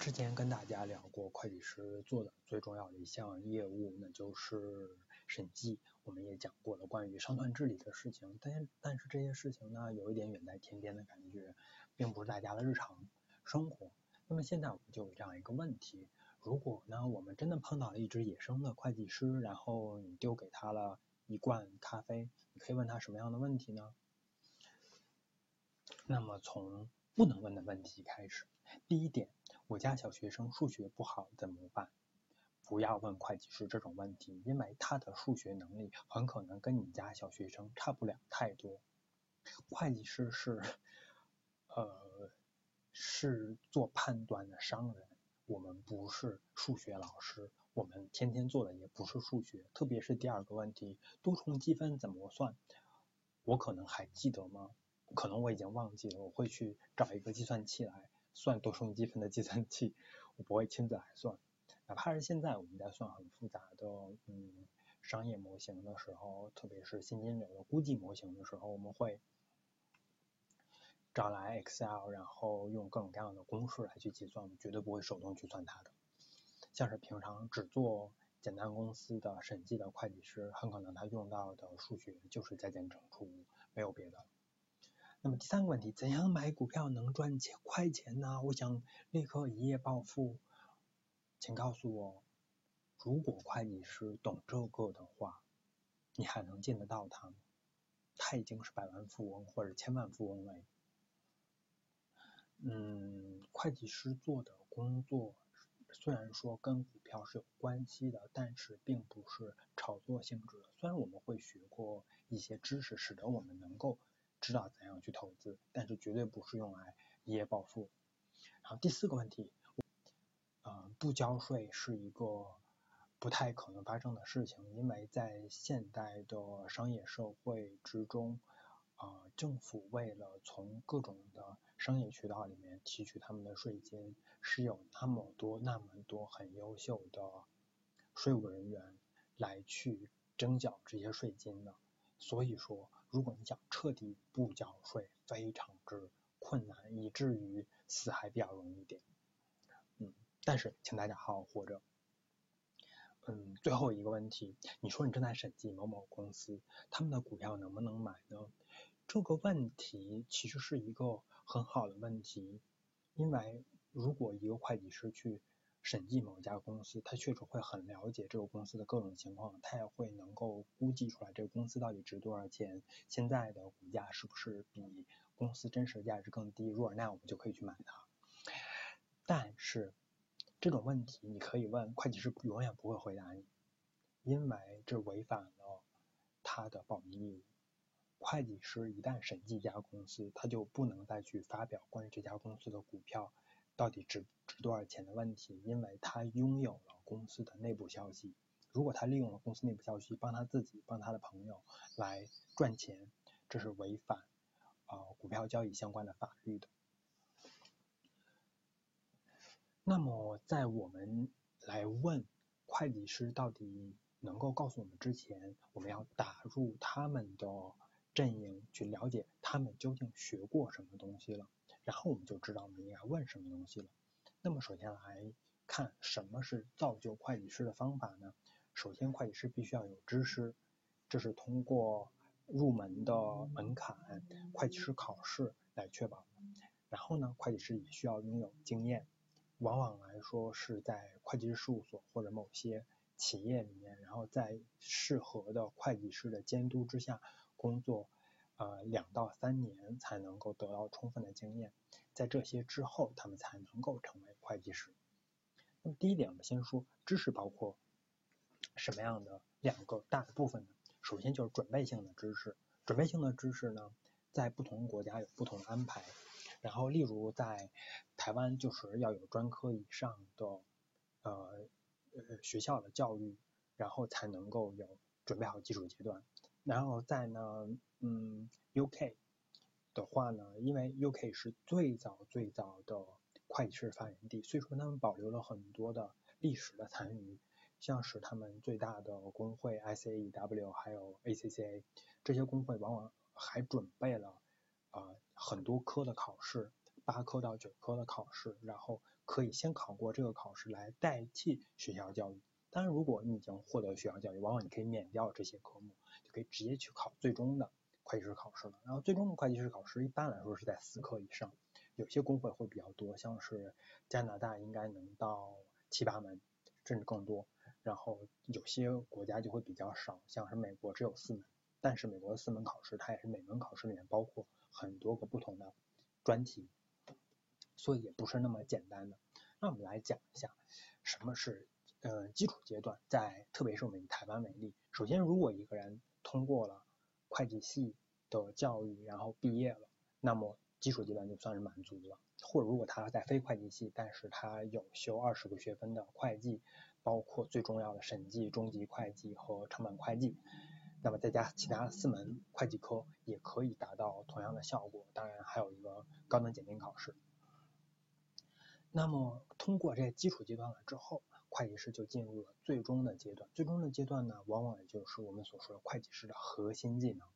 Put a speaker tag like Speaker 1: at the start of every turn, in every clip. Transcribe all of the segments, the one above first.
Speaker 1: 之前跟大家聊过，会计师做的最重要的一项业务，那就是审计。我们也讲过了关于商团治理的事情，但但是这些事情呢，有一点远在天边的感觉，并不是大家的日常生活。那么现在我们就有这样一个问题：如果呢，我们真的碰到了一只野生的会计师，然后你丢给他了一罐咖啡，你可以问他什么样的问题呢？那么从不能问的问题开始。第一点，我家小学生数学不好怎么办？不要问会计师这种问题，因为他的数学能力很可能跟你家小学生差不了太多。会计师是，呃，是做判断的商人，我们不是数学老师，我们天天做的也不是数学。特别是第二个问题，多重积分怎么算？我可能还记得吗？可能我已经忘记了，我会去找一个计算器来。算多重积分的计算器，我不会亲自来算。哪怕是现在我们在算很复杂的嗯商业模型的时候，特别是现金流的估计模型的时候，我们会找来 Excel，然后用各种各样的公式来去计算，我绝对不会手动去算它的。像是平常只做简单公司的审计的会计师，很可能他用到的数学就是加减乘除，没有别的。那么第三个问题，怎样买股票能赚钱快钱呢？我想立刻一夜暴富，请告诉我，如果会计师懂这个的话，你还能见得到他吗？他已经是百万富翁或者千万富翁了。嗯，会计师做的工作虽然说跟股票是有关系的，但是并不是炒作性质的。虽然我们会学过一些知识，使得我们能够。知道怎样去投资，但是绝对不是用来一夜暴富。然后第四个问题，呃，不交税是一个不太可能发生的事情，因为在现代的商业社会之中，啊、呃，政府为了从各种的商业渠道里面提取他们的税金，是有那么多那么多很优秀的税务人员来去征缴这些税金的，所以说。如果你想彻底不缴税，非常之困难，以至于死还比较容易一点。嗯，但是请大家好好活着。嗯，最后一个问题，你说你正在审计某某公司，他们的股票能不能买呢？这个问题其实是一个很好的问题，因为如果一个会计师去审计某家公司，他确实会很了解这个公司的各种情况，他也会能够估计出来这个公司到底值多少钱，现在的股价是不是比公司真实价值更低，如果那我们就可以去买它。但是这种问题你可以问会计师，永远不会回答你，因为这违反了他的保密义务。会计师一旦审计一家公司，他就不能再去发表关于这家公司的股票。到底值值多少钱的问题，因为他拥有了公司的内部消息。如果他利用了公司内部消息，帮他自己、帮他的朋友来赚钱，这是违反啊、呃、股票交易相关的法律的。那么，在我们来问会计师到底能够告诉我们之前，我们要打入他们的阵营，去了解他们究竟学过什么东西了。然后我们就知道我们应该问什么东西了。那么首先来看什么是造就会计师的方法呢？首先，会计师必须要有知识，这是通过入门的门槛会计师考试来确保。然后呢，会计师也需要拥有经验，往往来说是在会计师事务所或者某些企业里面，然后在适合的会计师的监督之下工作。呃，两到三年才能够得到充分的经验，在这些之后，他们才能够成为会计师。那么第一点，我们先说知识包括什么样的两个大的部分呢？首先就是准备性的知识，准备性的知识呢，在不同国家有不同的安排。然后，例如在台湾，就是要有专科以上的呃呃学校的教育，然后才能够有准备好基础阶段。然后在呢。嗯，UK 的话呢，因为 UK 是最早最早的会计师发源地，所以说他们保留了很多的历史的残余，像是他们最大的工会 ICAEW 还有 ACCA 这些工会往往还准备了啊、很多科的考试，八科到九科的考试，然后可以先考过这个考试来代替学校教育。当然，如果你已经获得学校教育，往往你可以免掉这些科目，就可以直接去考最终的会计师考试了。然后最终的会计师考试一般来说是在四科以上，有些工会会比较多，像是加拿大应该能到七八门，甚至更多。然后有些国家就会比较少，像是美国只有四门。但是美国的四门考试，它也是每门考试里面包括很多个不同的专题，所以也不是那么简单的。那我们来讲一下什么是呃基础阶段，在特别是我们以台湾为例，首先如果一个人通过了会计系的教育，然后毕业了，那么基础阶段就算是满足了。或者如果他在非会计系，但是他有修二十个学分的会计，包括最重要的审计、中级会计和成本会计。那么再加其他四门会计科也可以达到同样的效果，当然还有一个高等检定考试。那么通过这些基础阶段了之后，会计师就进入了最终的阶段。最终的阶段呢，往往也就是我们所说的会计师的核心技能。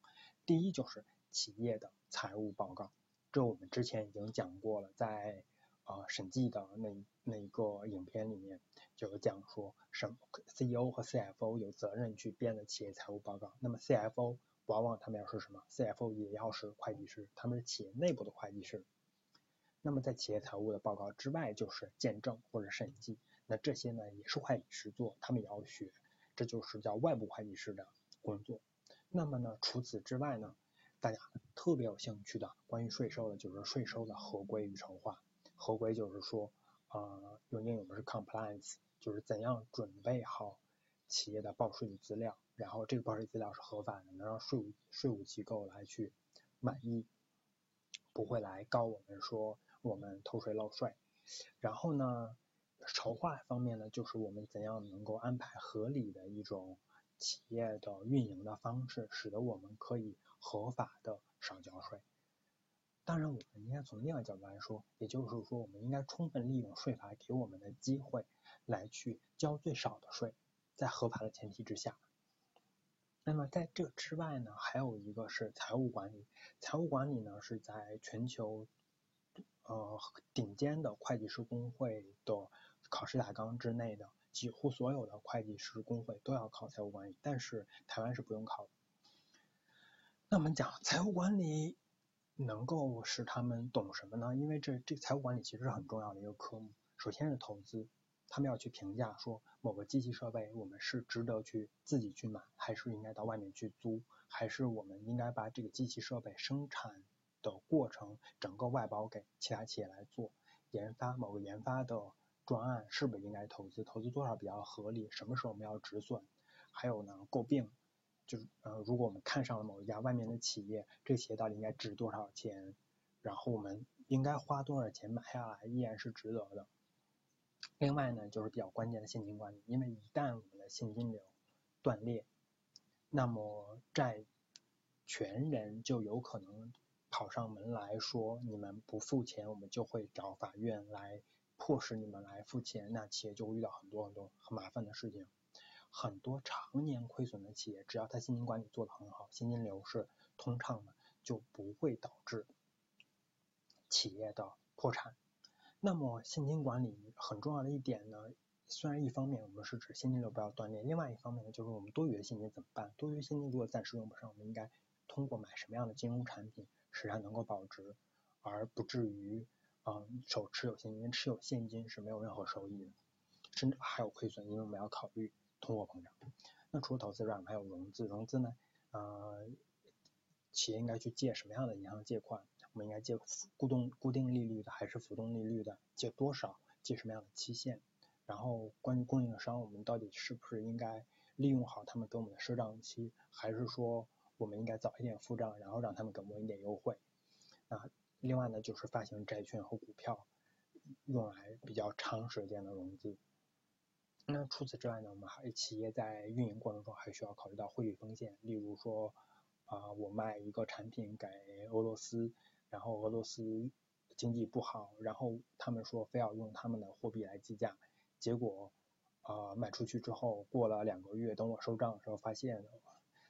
Speaker 1: 第一就是企业的财务报告，这我们之前已经讲过了，在呃审计的那那一个影片里面。就有讲说什么 CEO 和 CFO 有责任去编的企业财务报告，那么 CFO 往往他们要是什么？CFO 也要是会计师，他们是企业内部的会计师。那么在企业财务的报告之外，就是见证或者审计，那这些呢也是会计师做，他们也要学，这就是叫外部会计师的工作。那么呢，除此之外呢，大家特别有兴趣的关于税收的，就是税收的合规与筹划。合规就是说。呃，用英语我们是 compliance，就是怎样准备好企业的报税的资料，然后这个报税资料是合法的，能让税务税务机构来去满意，不会来告我们说我们偷税漏税。然后呢，筹划方面呢，就是我们怎样能够安排合理的一种企业的运营的方式，使得我们可以合法的少交税。当然，我们应该从另外角度来说，也就是说，我们应该充分利用税法给我们的机会，来去交最少的税，在合法的前提之下。那么在这之外呢，还有一个是财务管理。财务管理呢，是在全球呃顶尖的会计师工会的考试大纲之内的，几乎所有的会计师工会都要考财务管理，但是台湾是不用考的。那我们讲财务管理。能够使他们懂什么呢？因为这这财务管理其实是很重要的一个科目。首先是投资，他们要去评价说某个机器设备我们是值得去自己去买，还是应该到外面去租，还是我们应该把这个机器设备生产的过程整个外包给其他企业来做。研发某个研发的专案是不是应该投资？投资多少比较合理？什么时候我们要止损？还有呢，购并。就是呃，如果我们看上了某一家外面的企业，这个企业到底应该值多少钱？然后我们应该花多少钱买下来，依然是值得的。另外呢，就是比较关键的现金管理，因为一旦我们的现金流断裂，那么债权人就有可能跑上门来说，你们不付钱，我们就会找法院来迫使你们来付钱，那企业就会遇到很多很多很麻烦的事情。很多常年亏损的企业，只要它现金管理做得很好，现金流是通畅的，就不会导致企业的破产。那么现金管理很重要的一点呢，虽然一方面我们是指现金流不要断裂，另外一方面呢，就是我们多余的现金怎么办？多余现金如果暂时用不上，我们应该通过买什么样的金融产品使它能够保值，而不至于嗯手持有现金，持有现金是没有任何收益的，甚至还有亏损，因为我们要考虑。通货膨胀，那除了投资之外，还有融资。融资呢，呃，企业应该去借什么样的银行借款？我们应该借固定固定利率的，还是浮动利率的？借多少？借什么样的期限？然后关于供应商，我们到底是不是应该利用好他们给我们的赊账期，还是说我们应该早一点付账，然后让他们给我们一点优惠？啊，另外呢，就是发行债券和股票，用来比较长时间的融资。那除此之外呢，我们还企业在运营过程中还需要考虑到汇率风险，例如说，啊、我卖一个产品给俄罗斯，然后俄罗斯经济不好，然后他们说非要用他们的货币来计价，结果，啊、卖出去之后过了两个月，等我收账的时候发现，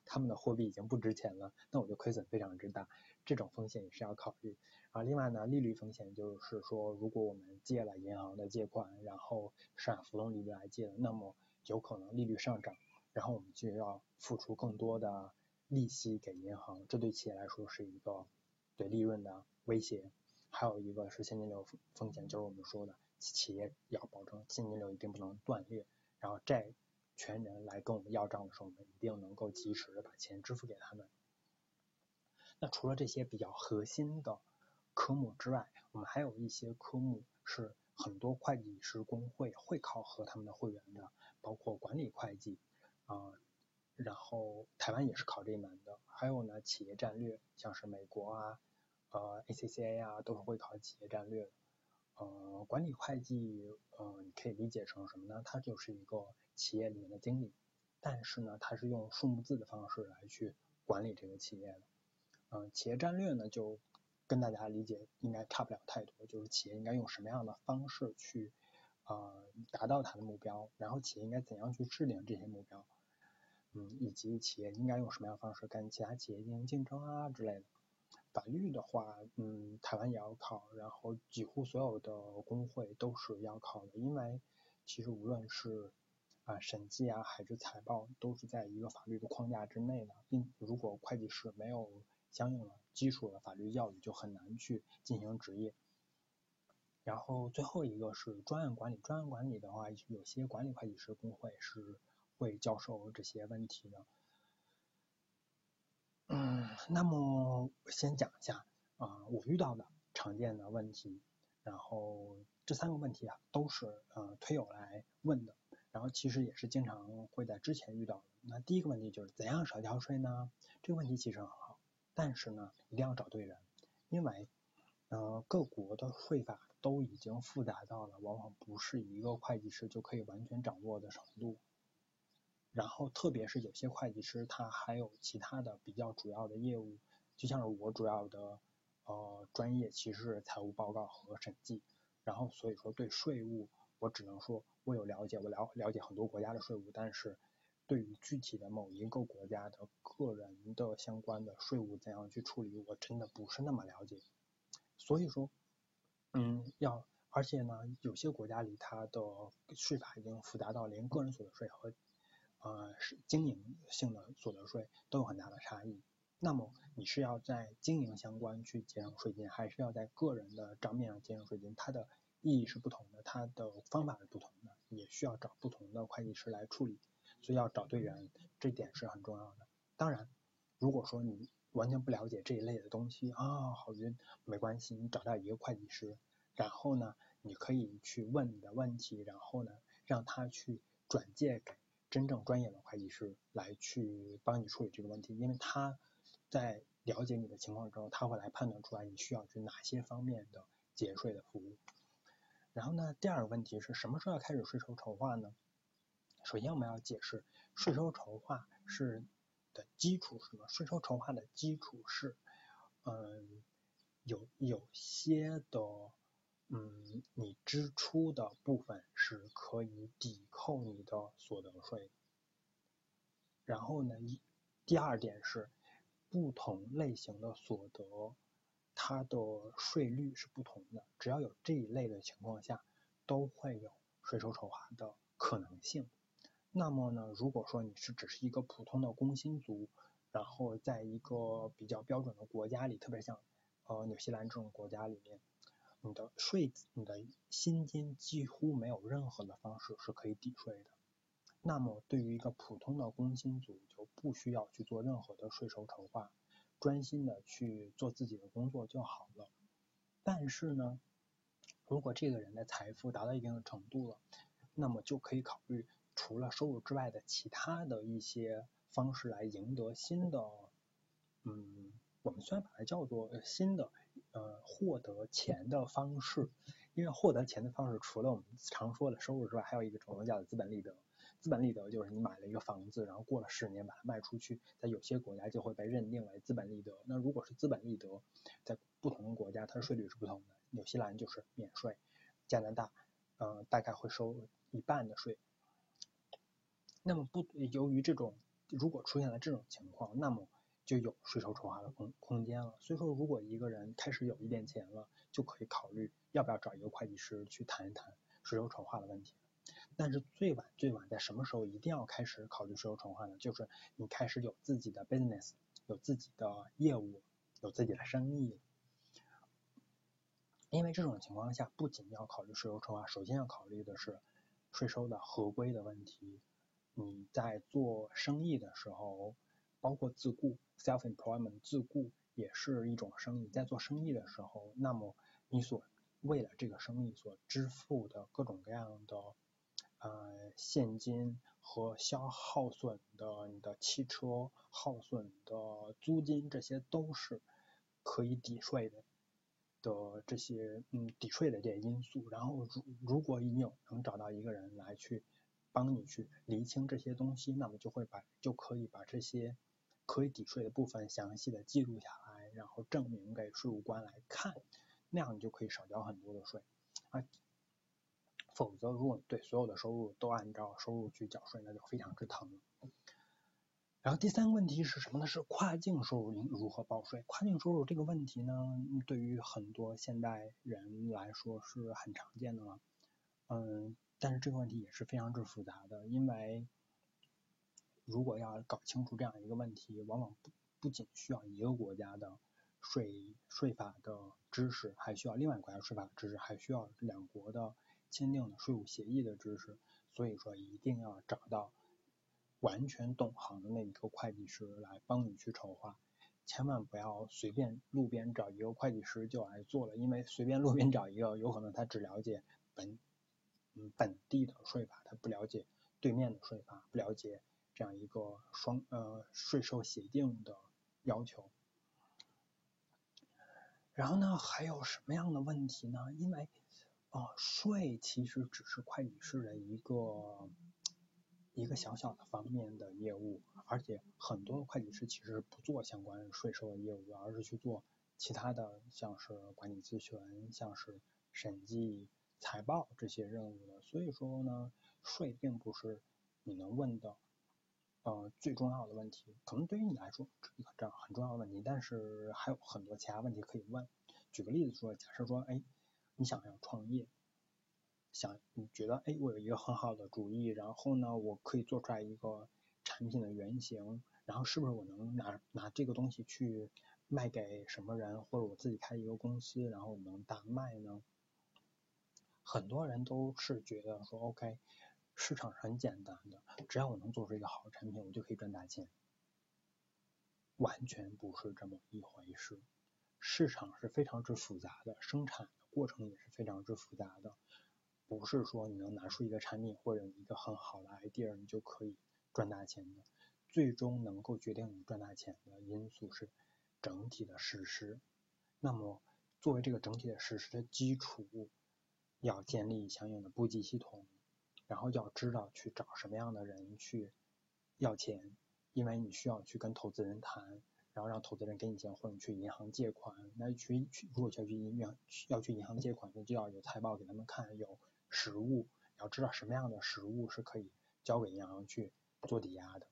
Speaker 1: 他们的货币已经不值钱了，那我就亏损非常之大，这种风险也是要考虑。啊，另外呢，利率风险就是说，如果我们借了银行的借款，然后是按浮动利率来借的，那么有可能利率上涨，然后我们就要付出更多的利息给银行，这对企业来说是一个对利润的威胁。还有一个是现金流风险，就是我们说的企业要保证现金流一定不能断裂，然后债权人来跟我们要账的时候，我们一定能够及时的把钱支付给他们。那除了这些比较核心的科目之外，我们还有一些科目是很多会计师工会会考核他们的会员的，包括管理会计啊、然后台湾也是考这一门的，还有呢企业战略，像是美国啊。呃，ACCA 啊，都是会考企业战略的。呃，管理会计，呃，你可以理解成什么呢？它就是一个企业里面的经理，但是呢，它是用数目字的方式来去管理这个企业的。嗯、呃，企业战略呢，就跟大家理解应该差不了太多，就是企业应该用什么样的方式去呃达到它的目标，然后企业应该怎样去制定这些目标，嗯，以及企业应该用什么样方式跟其他企业进行竞争啊之类的。法律的话，嗯，台湾也要考，然后几乎所有的工会都是要考的，因为其实无论是啊审计啊还是财报，都是在一个法律的框架之内的，并如果会计师没有相应的基础的法律教育，就很难去进行执业。然后最后一个是专案管理，专案管理的话，有些管理会计师工会是会教授这些问题的。那么先讲一下啊、我遇到的常见的问题，然后这三个问题啊都是呃推友来问的，然后其实也是经常会在之前遇到的。那第一个问题就是怎样少交税呢？这个问题其实很好，但是呢一定要找对人，因为呃各国的税法都已经复杂到了往往不是一个会计师就可以完全掌握的程度。然后，特别是有些会计师，他还有其他的比较主要的业务，就像是我主要的呃专业其实是财务报告和审计。然后，所以说对税务，我只能说我有了解，我了了解很多国家的税务，但是对于具体的某一个国家的个人的相关的税务怎样去处理，我真的不是那么了解。所以说，嗯，要而且呢，有些国家里它的税法已经复杂到连个人所得税和呃，是经营性的所得税都有很大的差异。那么你是要在经营相关去节省税金，还是要在个人的账面上节省税金？它的意义是不同的，它的方法是不同的，也需要找不同的会计师来处理。所以要找对人，这点是很重要的。当然，如果说你完全不了解这一类的东西啊，好晕，没关系，你找到一个会计师，然后呢，你可以去问你的问题，然后呢，让他去转介给。真正专业的会计师来去帮你处理这个问题，因为他在了解你的情况之后，他会来判断出来你需要去哪些方面的节税的服务。然后呢，第二个问题是什么时候要开始税收筹划呢？首先我们要解释税收筹划是的基础是什么？税收筹划的基础是，嗯，有有些的。嗯，你支出的部分是可以抵扣你的所得税。然后呢，一第二点是，不同类型的所得，它的税率是不同的。只要有这一类的情况下，都会有税收筹划的可能性。那么呢，如果说你是只是一个普通的工薪族，然后在一个比较标准的国家里，特别像呃纽西兰这种国家里面。你的税，你的薪金几乎没有任何的方式是可以抵税的。那么对于一个普通的工薪族，就不需要去做任何的税收筹划，专心的去做自己的工作就好了。但是呢，如果这个人的财富达到一定的程度了，那么就可以考虑除了收入之外的其他的一些方式来赢得新的，嗯，我们虽然把它叫做新的。呃，获得钱的方式，因为获得钱的方式除了我们常说的收入之外，还有一个种叫做资本利得。资本利得就是你买了一个房子，然后过了十年把它卖出去，在有些国家就会被认定为资本利得。那如果是资本利得，在不同的国家它的税率是不同的。纽西兰就是免税，加拿大，呃，大概会收一半的税。那么不，由于这种如果出现了这种情况，那么就有税收筹划的空空间了。所以说，如果一个人开始有一点钱了，就可以考虑要不要找一个会计师去谈一谈税收筹划的问题。但是最晚最晚在什么时候一定要开始考虑税收筹划呢？就是你开始有自己的 business，有自己的业务，有自己的生意。因为这种情况下，不仅要考虑税收筹划，首先要考虑的是税收的合规的问题。你在做生意的时候，包括自雇 （self-employment） 自雇也是一种生意。在做生意的时候，那么你所为了这个生意所支付的各种各样的呃现金和消耗损的你的汽车耗损的租金，这些都是可以抵税的。的这些嗯抵税的这些因素，然后如如果你有能找到一个人来去帮你去厘清这些东西，那么就会把就可以把这些可以抵税的部分详细的记录下来，然后证明给税务官来看，那样你就可以少交很多的税啊。否则，如果对所有的收入都按照收入去缴税，那就非常之疼。然后第三个问题是什么呢？是跨境收入应如何报税？跨境收入这个问题呢，对于很多现代人来说是很常见的了。嗯，但是这个问题也是非常之复杂的，因为如果要搞清楚这样一个问题，往往不不仅需要一个国家的税税法的知识，还需要另外国家税法知识，还需要两国的签订的税务协议的知识。所以说，一定要找到。完全懂行的那一个会计师来帮你去筹划，千万不要随便路边找一个会计师就来做了，因为随便路边找一个，有可能他只了解本嗯本地的税法，他不了解对面的税法，不了解这样一个双呃税收协定的要求。然后呢，还有什么样的问题呢？因为啊、呃，税其实只是会计师的一个。一个小小的方面的业务，而且很多会计师其实不做相关税收的业务，而是去做其他的，像是管理咨询、像是审计、财报这些任务的。所以说呢，税并不是你能问的呃最重要的问题，可能对于你来说一个这样很重要的问题，但是还有很多其他问题可以问。举个例子说，假设说，哎，你想要创业。想你觉得，哎，我有一个很好的主意，然后呢，我可以做出来一个产品的原型，然后是不是我能拿拿这个东西去卖给什么人，或者我自己开一个公司，然后能大卖呢？很多人都是觉得说，OK，市场是很简单的，只要我能做出一个好的产品，我就可以赚大钱。完全不是这么一回事，市场是非常之复杂的，生产的过程也是非常之复杂的。不是说你能拿出一个产品或者一个很好的 idea，你就可以赚大钱的。最终能够决定你赚大钱的因素是整体的实施。那么作为这个整体的实施的基础，要建立相应的簿记系统，然后要知道去找什么样的人去要钱，因为你需要去跟投资人谈，然后让投资人给你钱，或者去银行借款。那去去如果要去银行要去银行借款，那就要有财报给他们看，有。实物要知道什么样的实物是可以交给银行去做抵押的，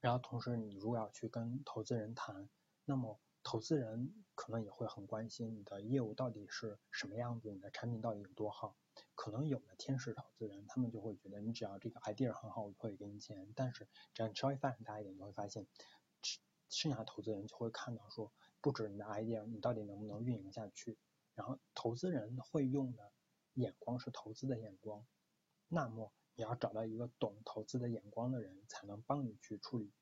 Speaker 1: 然后同时你如果要去跟投资人谈，那么投资人可能也会很关心你的业务到底是什么样子，你的产品到底有多好。可能有的天使投资人，他们就会觉得你只要这个 idea 很好，我就会给你钱。但是只要你稍微发展大一点，你会发现，剩下的投资人就会看到说，不止你的 idea，你到底能不能运营下去。然后投资人会用的。眼光是投资的眼光，那么你要找到一个懂投资的眼光的人，才能帮你去处理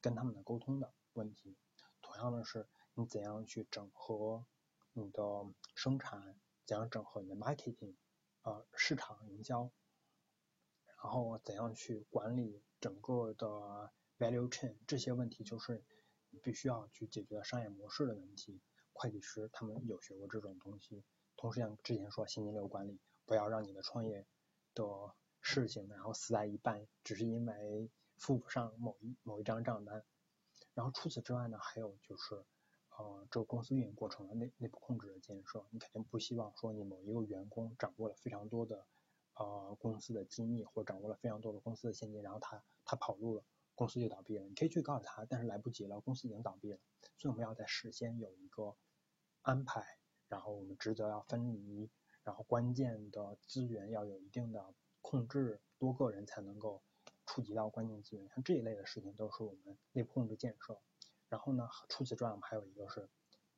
Speaker 1: 跟他们的沟通的问题。同样的是，你怎样去整合你的生产，怎样整合你的 marketing，呃，市场营销，然后怎样去管理整个的 value chain，这些问题就是你必须要去解决的商业模式的问题。会计师他们有学过这种东西。同时像之前说现金流管理，不要让你的创业的事情然后死在一半，只是因为付不上某一某一张账单。然后除此之外呢，还有就是呃这个公司运营过程的内内部控制的建设，你肯定不希望说你某一个员工掌握了非常多的呃公司的机密，或掌握了非常多的公司的现金，然后他他跑路了，公司就倒闭了。你可以去告诉他，但是来不及了，公司已经倒闭了。所以我们要在事先有一个安排，然后我们职责要分离，然后关键的资源要有一定的控制，多个人才能够触及到关键资源。像这一类的事情都是我们内部控制建设。然后呢，除此之外，我们还有一个是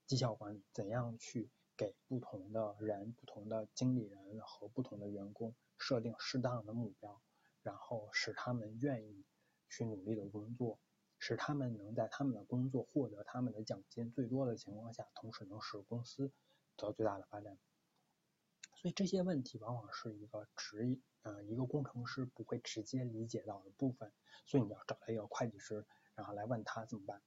Speaker 1: 绩效管理，怎样去给不同的人、不同的经理人和不同的员工设定适当的目标，然后使他们愿意去努力的工作，使他们能在他们的工作获得他们的奖金最多的情况下，同时能使公司得到最大的发展。所以这些问题往往是一个职呃一个工程师不会直接理解到的部分，所以你要找到一个会计师，然后来问他怎么办。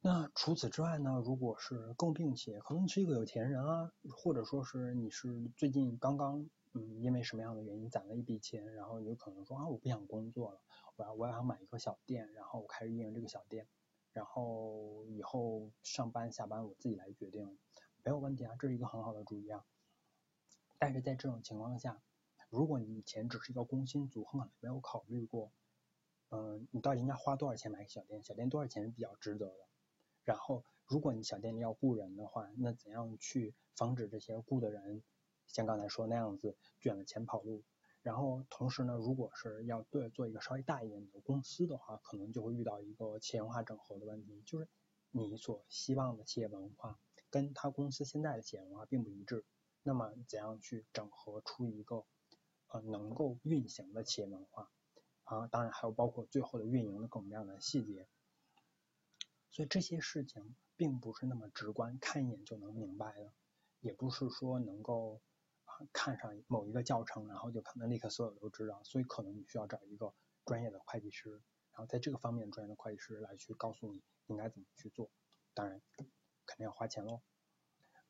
Speaker 1: 那除此之外呢？如果是共病且，可能你是一个有钱人啊，或者说是你是最近刚刚嗯因为什么样的原因攒了一笔钱，然后你有可能说啊我不想工作了，我要我要买一个小店，然后我开始运营这个小店，然后以后上班下班我自己来决定，没有问题啊，这是一个很好的主意啊。但是在这种情况下，如果你以前只是一个工薪族，很可能没有考虑过，嗯，你到底应该花多少钱买个小店，小店多少钱是比较值得的。然后，如果你小店里要雇人的话，那怎样去防止这些雇的人像刚才说那样子卷了钱跑路？然后同时呢，如果是要对做一个稍微大一点的公司的话，可能就会遇到一个企业文化整合的问题，就是你所希望的企业文化跟他公司现在的企业文化并不一致。那么怎样去整合出一个呃能够运行的企业文化啊？当然还有包括最后的运营的各种各样的细节。所以这些事情并不是那么直观，看一眼就能明白的，也不是说能够啊看上某一个教程，然后就可能立刻所有都知道。所以可能你需要找一个专业的会计师，然后在这个方面专业的会计师来去告诉你应该怎么去做。当然，肯定要花钱喽。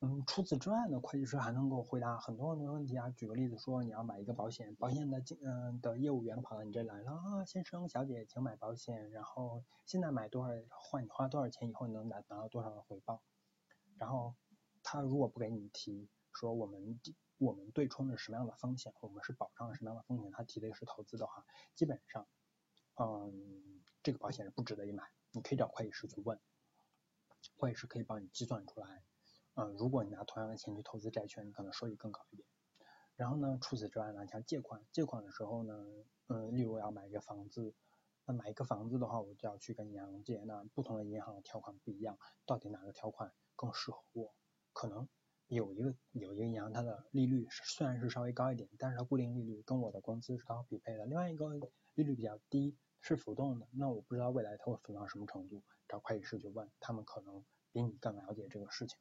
Speaker 1: 嗯，除此之外呢，会计师还能够回答很多很多问题啊。举个例子说，你要买一个保险，保险的经嗯的业务员跑到你这来了啊，先生小姐，请买保险，然后现在买多少换你花多少钱以后能拿拿到多少的回报。然后他如果不给你提说我们我们对冲的什么样的风险，我们是保障什么样的风险，他提的是投资的话，基本上嗯这个保险是不值得一买。你可以找会计师去问，会计师可以帮你计算出来。嗯，如果你拿同样的钱去投资债券，你可能收益更高一点。然后呢，除此之外呢，像借款，借款的时候呢，嗯，例如我要买一个房子，那买一个房子的话，我就要去跟银行借。那不同的银行的条款不一样，到底哪个条款更适合我？可能有一个有一个银行，它的利率虽然是稍微高一点，但是它固定利率跟我的工资是刚好匹配的。另外一个利率比较低，是浮动的，那我不知道未来它会浮动到什么程度，找会计师去问，他们可能比你更了解这个事情。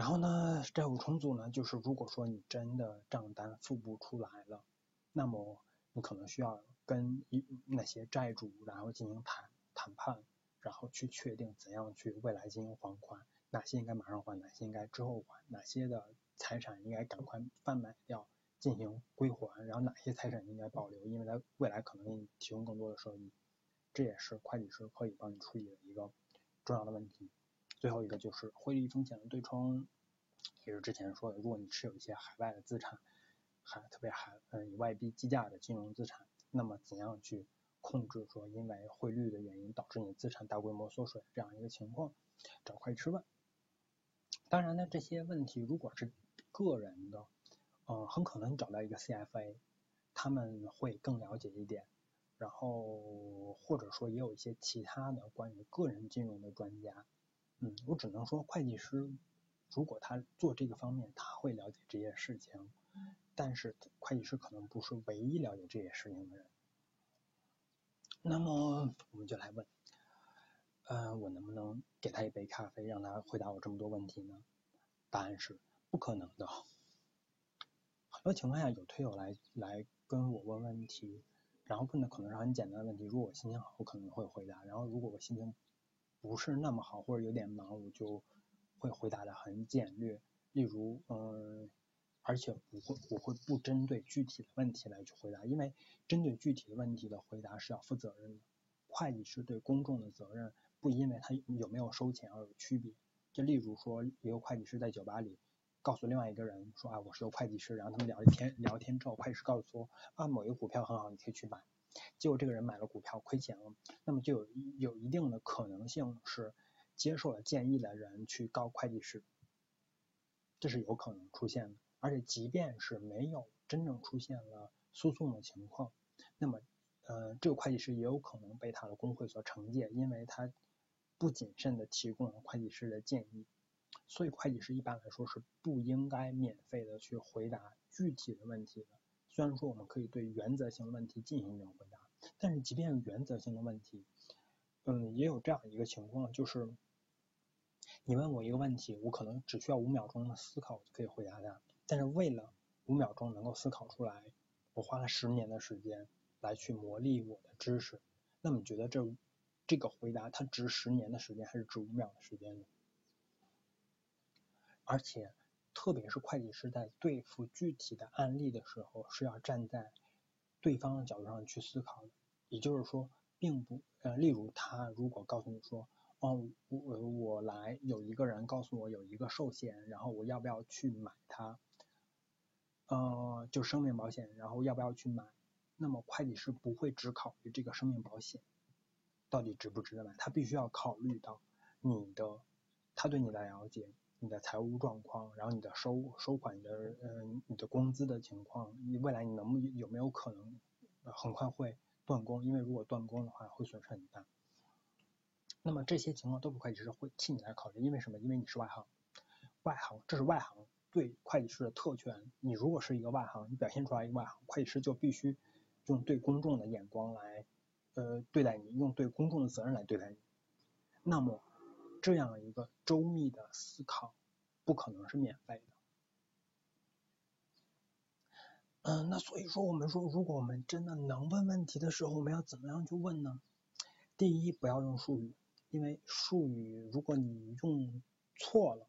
Speaker 1: 然后呢，债务重组呢，就是如果说你真的账单付不出来了，那么你可能需要跟一那些债主，然后进行谈谈判，然后去确定怎样去未来进行还款，哪些应该马上还，哪些应该之后还，哪些的财产应该赶快贩卖掉进行归还，然后哪些财产应该保留，因为它未来可能给你提供更多的收益，这也是会计师可以帮你处理的一个重要的问题。最后一个就是汇率风险的对冲，也是之前说的，如果你持有一些海外的资产，还特别海嗯以外币计价的金融资产，那么怎样去控制说因为汇率的原因导致你资产大规模缩水这样一个情况，找会计师问。当然呢，这些问题如果是个人的，嗯，很可能你找到一个 CFA，他们会更了解一点，然后或者说也有一些其他的关于个人金融的专家。嗯，我只能说会计师，如果他做这个方面，他会了解这些事情，但是会计师可能不是唯一了解这些事情的人。那么我们就来问，呃，我能不能给他一杯咖啡，让他回答我这么多问题呢？答案是不可能的。很多情况下，有推友来来跟我问问题，然后问的可能是很简单的问题，如果我心情好，我可能会回答；然后如果我心情不是那么好，或者有点忙，我就会回答的很简略。例如，嗯，而且不会，我会不针对具体的问题来去回答，因为针对具体的问题的回答是要负责任的。会计师对公众的责任不因为他有没有收钱而有区别。就例如说，一个会计师在酒吧里告诉另外一个人说啊，我是个会计师，然后他们聊天，聊天之后，会计师告诉说啊，某一个股票很好，你可以去买。结果这个人买了股票亏钱了，那么就有有一定的可能性是接受了建议的人去告会计师，这是有可能出现的。而且即便是没有真正出现了诉讼的情况，那么呃这个会计师也有可能被他的工会所惩戒，因为他不谨慎的提供了会计师的建议。所以会计师一般来说是不应该免费的去回答具体的问题的。虽然说我们可以对原则性问题进行一种回答，但是即便是原则性的问题，嗯，也有这样一个情况，就是你问我一个问题，我可能只需要五秒钟的思考就可以回答他，但是为了五秒钟能够思考出来，我花了十年的时间来去磨砺我的知识。那么你觉得这这个回答它值十年的时间，还是值五秒的时间呢？而且，特别是会计师在对付具体的案例的时候，是要站在对方的角度上去思考。也就是说，并不呃，例如他如果告诉你说，哦，我我来有一个人告诉我有一个寿险，然后我要不要去买它？呃，就生命保险，然后要不要去买？那么会计师不会只考虑这个生命保险到底值不值得买，他必须要考虑到你的他对你的了解。你的财务状况，然后你的收收款的，嗯、你的工资的情况，你未来你能有没有可能很快会断供？因为如果断供的话，会损失很大。那么这些情况都是会计师会替你来考虑，因为什么？因为你是外行，外行，这是外行对会计师的特权。你如果是一个外行，你表现出来一个外行，会计师就必须用对公众的眼光来，呃，对待你，用对公众的责任来对待你。那么。这样一个周密的思考不可能是免费的。嗯，那所以说我们说，如果我们真的能问问题的时候，我们要怎么样去问呢？第一，不要用术语，因为术语如果你用错了，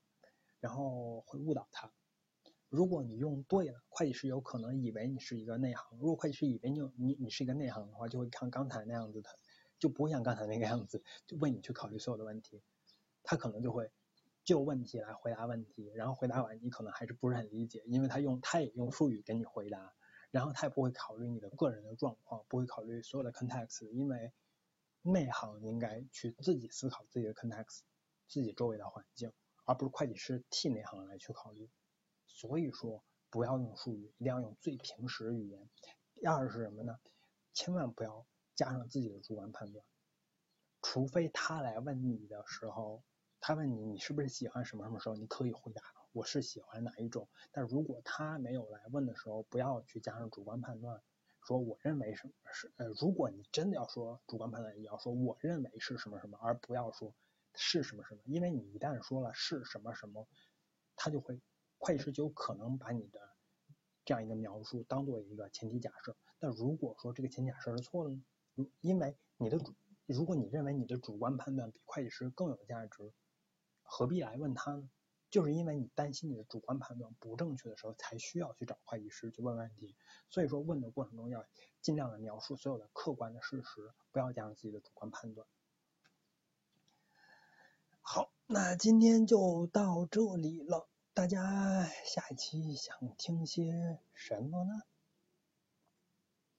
Speaker 1: 然后会误导他；如果你用对了，会计师有可能以为你是一个内行。如果会计师以为你你你是一个内行的话，就会像刚才那样子的，就不会像刚才那个样子，就为你去考虑所有的问题。他可能就会就问题来回答问题，然后回答完你可能还是不是很理解，因为他用他也用术语给你回答，然后他也不会考虑你的个人的状况，不会考虑所有的 context，因为内行应该去自己思考自己的 context，自己周围的环境，而不是会计师替内行来去考虑。所以说不要用术语，一定要用最平实的语言。第二是什么呢？千万不要加上自己的主观判断，除非他来问你的时候。他问你，你是不是喜欢什么什么时候，你可以回答我是喜欢哪一种。但如果他没有来问的时候，不要去加上主观判断，说我认为什么是呃，如果你真的要说主观判断，也要说我认为是什么什么，而不要说是什么什么，因为你一旦说了是什么什么，他就会会计师就有可能把你的这样一个描述当做一个前提假设。但如果说这个前提假设是错的呢？如因为你的主，如果你认为你的主观判断比会计师更有价值。何必来问他呢？就是因为你担心你的主观判断不正确的时候，才需要去找会计师去问问题。所以说问的过程中要尽量的描述所有的客观的事实，不要加上自己的主观判断。好，那今天就到这里了。大家下一期想听些什么呢？